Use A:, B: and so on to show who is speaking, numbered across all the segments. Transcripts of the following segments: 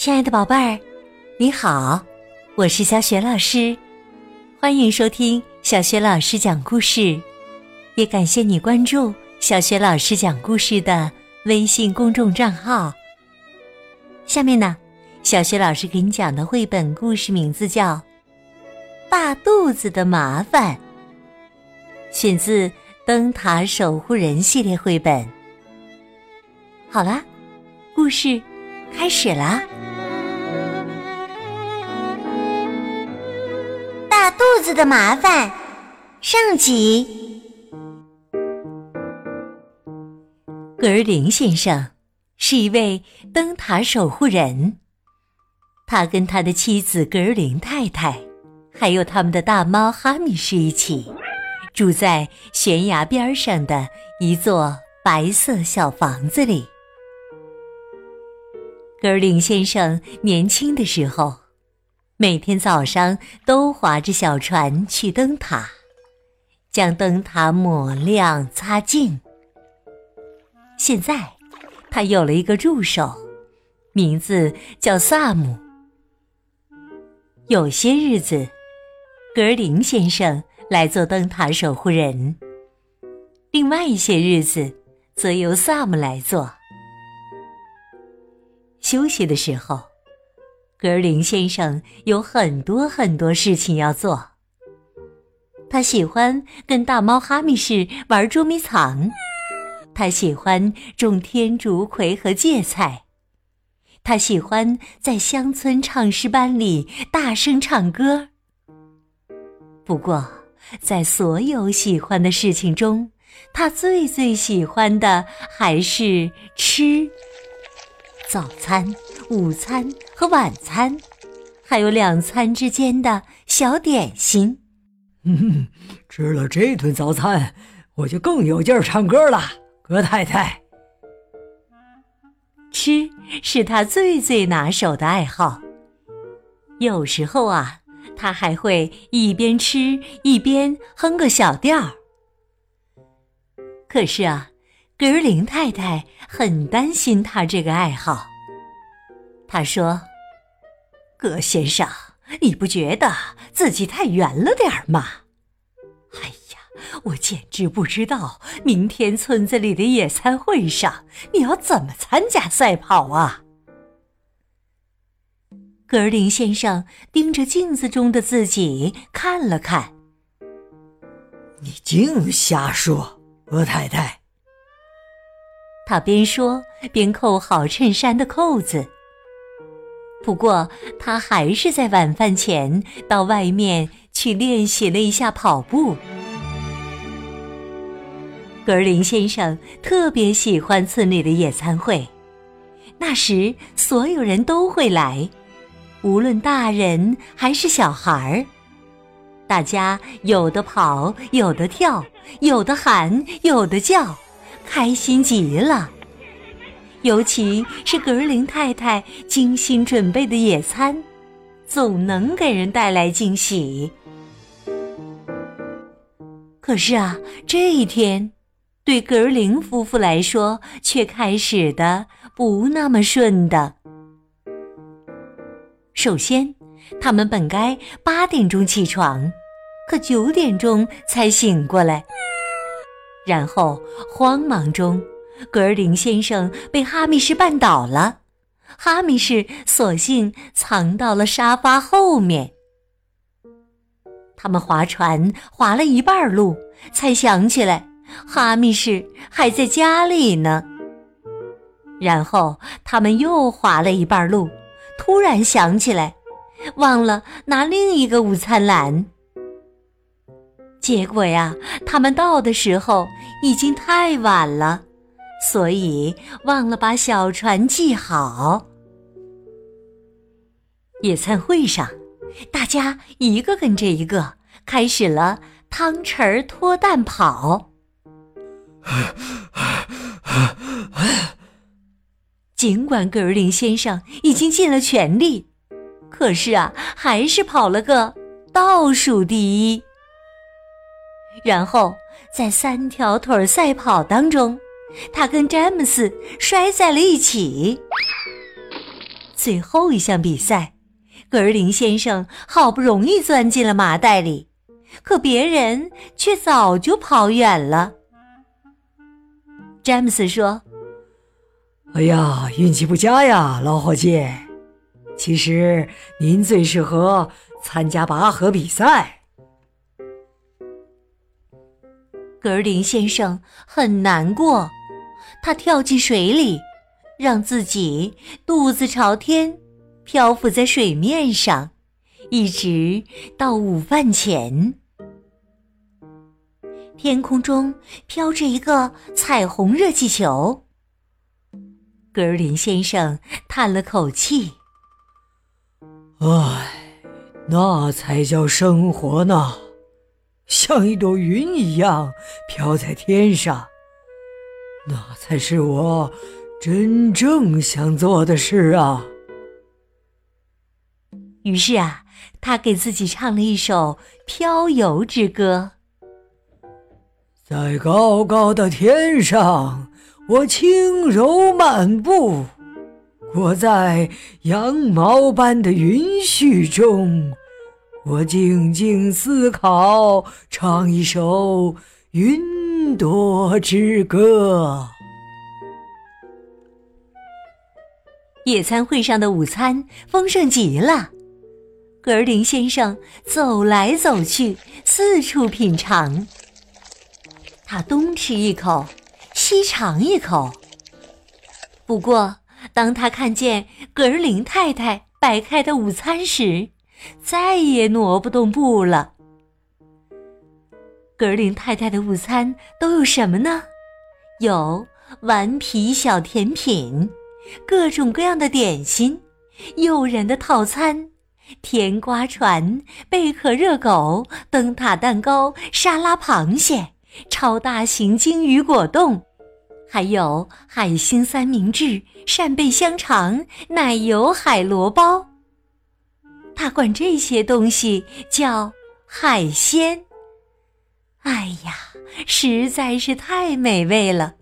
A: 亲爱的宝贝儿，你好，我是小雪老师，欢迎收听小雪老师讲故事，也感谢你关注小雪老师讲故事的微信公众账号。下面呢，小雪老师给你讲的绘本故事名字叫《大肚子的麻烦》，选自《灯塔守护人》系列绘本。好啦，故事开始啦！
B: 子的麻烦上集。
A: 格林先生。是一位灯塔守护人，他跟他的妻子格林太太，还有他们的大猫哈米士一起，住在悬崖边上的一座白色小房子里。格林先生年轻的时候，每天早上都划着小船去灯塔，将灯塔抹亮擦净。现在。他有了一个助手，名字叫萨姆。有些日子，格林先生来做灯塔守护人；另外一些日子，则由萨姆来做。休息的时候，格林先生有很多很多事情要做。他喜欢跟大猫哈密士玩捉迷藏。他喜欢种天竺葵和芥菜，他喜欢在乡村唱诗班里大声唱歌。不过，在所有喜欢的事情中，他最最喜欢的还是吃。早餐、午餐和晚餐，还有两餐之间的小点心。
C: 嗯，吃了这顿早餐，我就更有劲儿唱歌了。葛太太，
A: 吃是他最最拿手的爱好。有时候啊，他还会一边吃一边哼个小调儿。可是啊，格林太太很担心他这个爱好。他说：“葛先生，你不觉得自己太圆了点儿吗？”哎呀。我简直不知道，明天村子里的野餐会上你要怎么参加赛跑啊？格林先生盯着镜子中的自己看了看。
C: 你净瞎说，鹅太太。
A: 他边说边扣好衬衫的扣子。不过他还是在晚饭前到外面去练习了一下跑步。格林先生特别喜欢村里的野餐会，那时所有人都会来，无论大人还是小孩儿，大家有的跑，有的跳，有的喊，有的叫，开心极了。尤其是格林太太精心准备的野餐，总能给人带来惊喜。可是啊，这一天。对格林夫妇来说，却开始的不那么顺的。首先，他们本该八点钟起床，可九点钟才醒过来。然后，慌忙中，格尔林先生被哈密士绊倒了，哈密士索性藏到了沙发后面。他们划船划了一半路，才想起来。哈密士还在家里呢。然后他们又划了一半路，突然想起来，忘了拿另一个午餐篮。结果呀，他们到的时候已经太晚了，所以忘了把小船系好。野餐会上，大家一个跟着一个，开始了汤匙儿脱蛋跑。尽管格尔林先生已经尽了全力，可是啊，还是跑了个倒数第一。然后在三条腿赛跑当中，他跟詹姆斯摔在了一起。最后一项比赛，格林先生好不容易钻进了麻袋里，可别人却早就跑远了。詹姆斯说：“
C: 哎呀，运气不佳呀，老伙计。其实您最适合参加拔河比赛。”
A: 格林先生很难过，他跳进水里，让自己肚子朝天，漂浮在水面上，一直到午饭前。天空中飘着一个彩虹热气球。格林先生叹了口气：“
C: 唉，那才叫生活呢。”像一朵云一样飘在天上，那才是我真正想做的事啊！
A: 于是啊，他给自己唱了一首《飘游之歌》。
C: 在高高的天上，我轻柔漫步，我在羊毛般的云絮中。我静静思考，唱一首云朵之歌。
A: 野餐会上的午餐丰盛极了，格林先生走来走去，四处品尝。他东吃一口，西尝一口。不过，当他看见格林太太摆开的午餐时，再也挪不动步了。格林太太的午餐都有什么呢？有顽皮小甜品，各种各样的点心，诱人的套餐，甜瓜船、贝壳热狗、灯塔蛋糕、沙拉螃蟹、超大型鲸鱼果冻，还有海星三明治、扇贝香肠、奶油海螺包。他管这些东西叫海鲜。哎呀，实在是太美味了！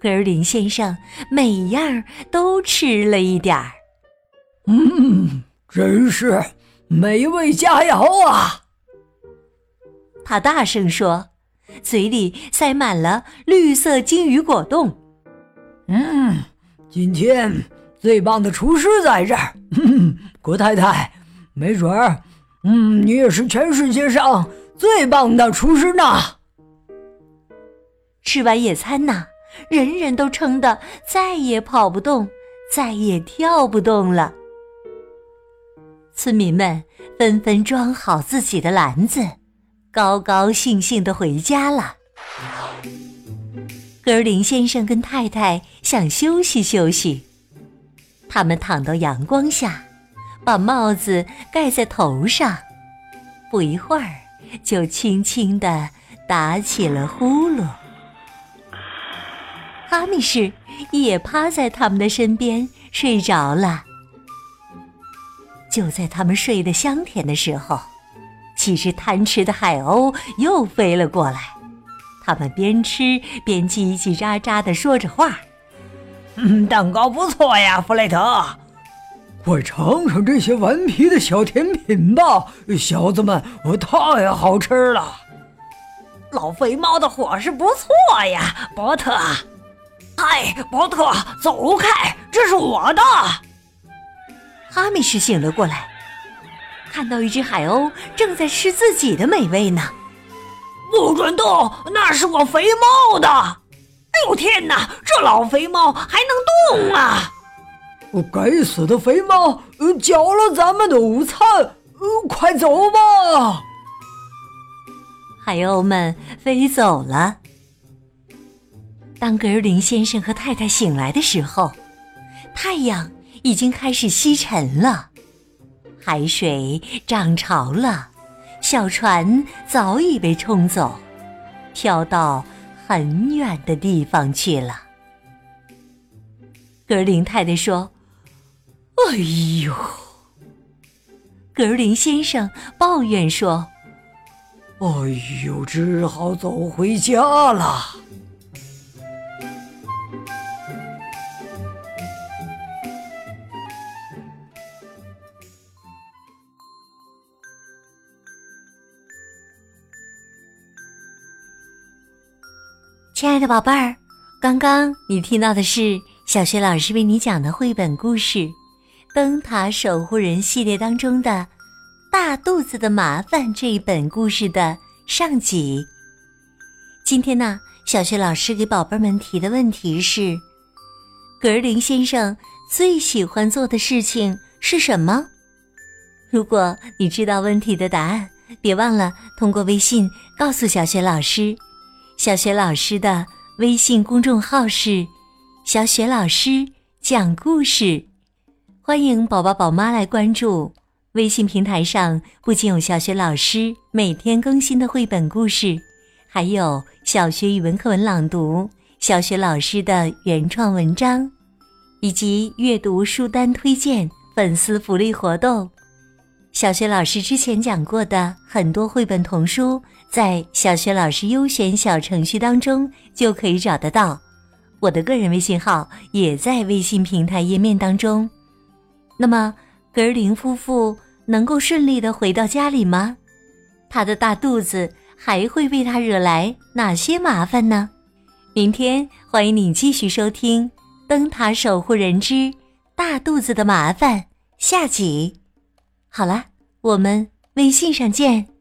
A: 格尔林先生每样都吃了一点儿。
C: 嗯，真是美味佳肴啊！
A: 他大声说，嘴里塞满了绿色金鱼果冻。
C: 嗯，今天最棒的厨师在这儿，郭太太。没准儿，嗯，你也是全世界上最棒的厨师呢。
A: 吃完野餐呐，人人都撑得再也跑不动，再也跳不动了。村民们纷纷装好自己的篮子，高高兴兴的回家了。格林先生跟太太想休息休息，他们躺到阳光下。把帽子盖在头上，不一会儿就轻轻地打起了呼噜。哈密士也趴在他们的身边睡着了。就在他们睡得香甜的时候，几只贪吃的海鸥又飞了过来。他们边吃边叽叽喳喳的说着话：“
C: 嗯，蛋糕不错呀，弗雷特。”快尝尝这些顽皮的小甜品吧，小子们，我太好吃了！
D: 老肥猫的伙食不错呀，伯特。嗨，伯特，走开，这是我的。
A: 哈密士醒了过来，看到一只海鸥正在吃自己的美味呢。
D: 不准动，那是我肥猫的。哎呦天哪，这老肥猫还能动啊！
C: 该死的肥猫，呃搅了咱们的午餐！快走吧！
A: 海鸥们飞走了。当格林先生和太太醒来的时候，太阳已经开始西沉了，海水涨潮了，小船早已被冲走，飘到很远的地方去了。格林太太说。哎呦！格林先生抱怨说：“
C: 哎呦，只好走回家了。”
A: 亲爱的宝贝儿，刚刚你听到的是小学老师为你讲的绘本故事。灯塔守护人》系列当中的《大肚子的麻烦》这一本故事的上集。今天呢，小学老师给宝贝们提的问题是：格林先生最喜欢做的事情是什么？如果你知道问题的答案，别忘了通过微信告诉小雪老师。小雪老师的微信公众号是“小雪老师讲故事”，欢迎宝宝宝妈来关注。微信平台上不仅有小学老师每天更新的绘本故事，还有小学语文课文朗读、小学老师的原创文章，以及阅读书单推荐、粉丝福利活动。小学老师之前讲过的很多绘本童书，在小学老师优选小程序当中就可以找得到。我的个人微信号也在微信平台页面当中。那么，格尔林夫妇能够顺利的回到家里吗？他的大肚子还会为他惹来哪些麻烦呢？明天欢迎你继续收听《灯塔守护人之大肚子的麻烦》下集。好了，我们微信上见。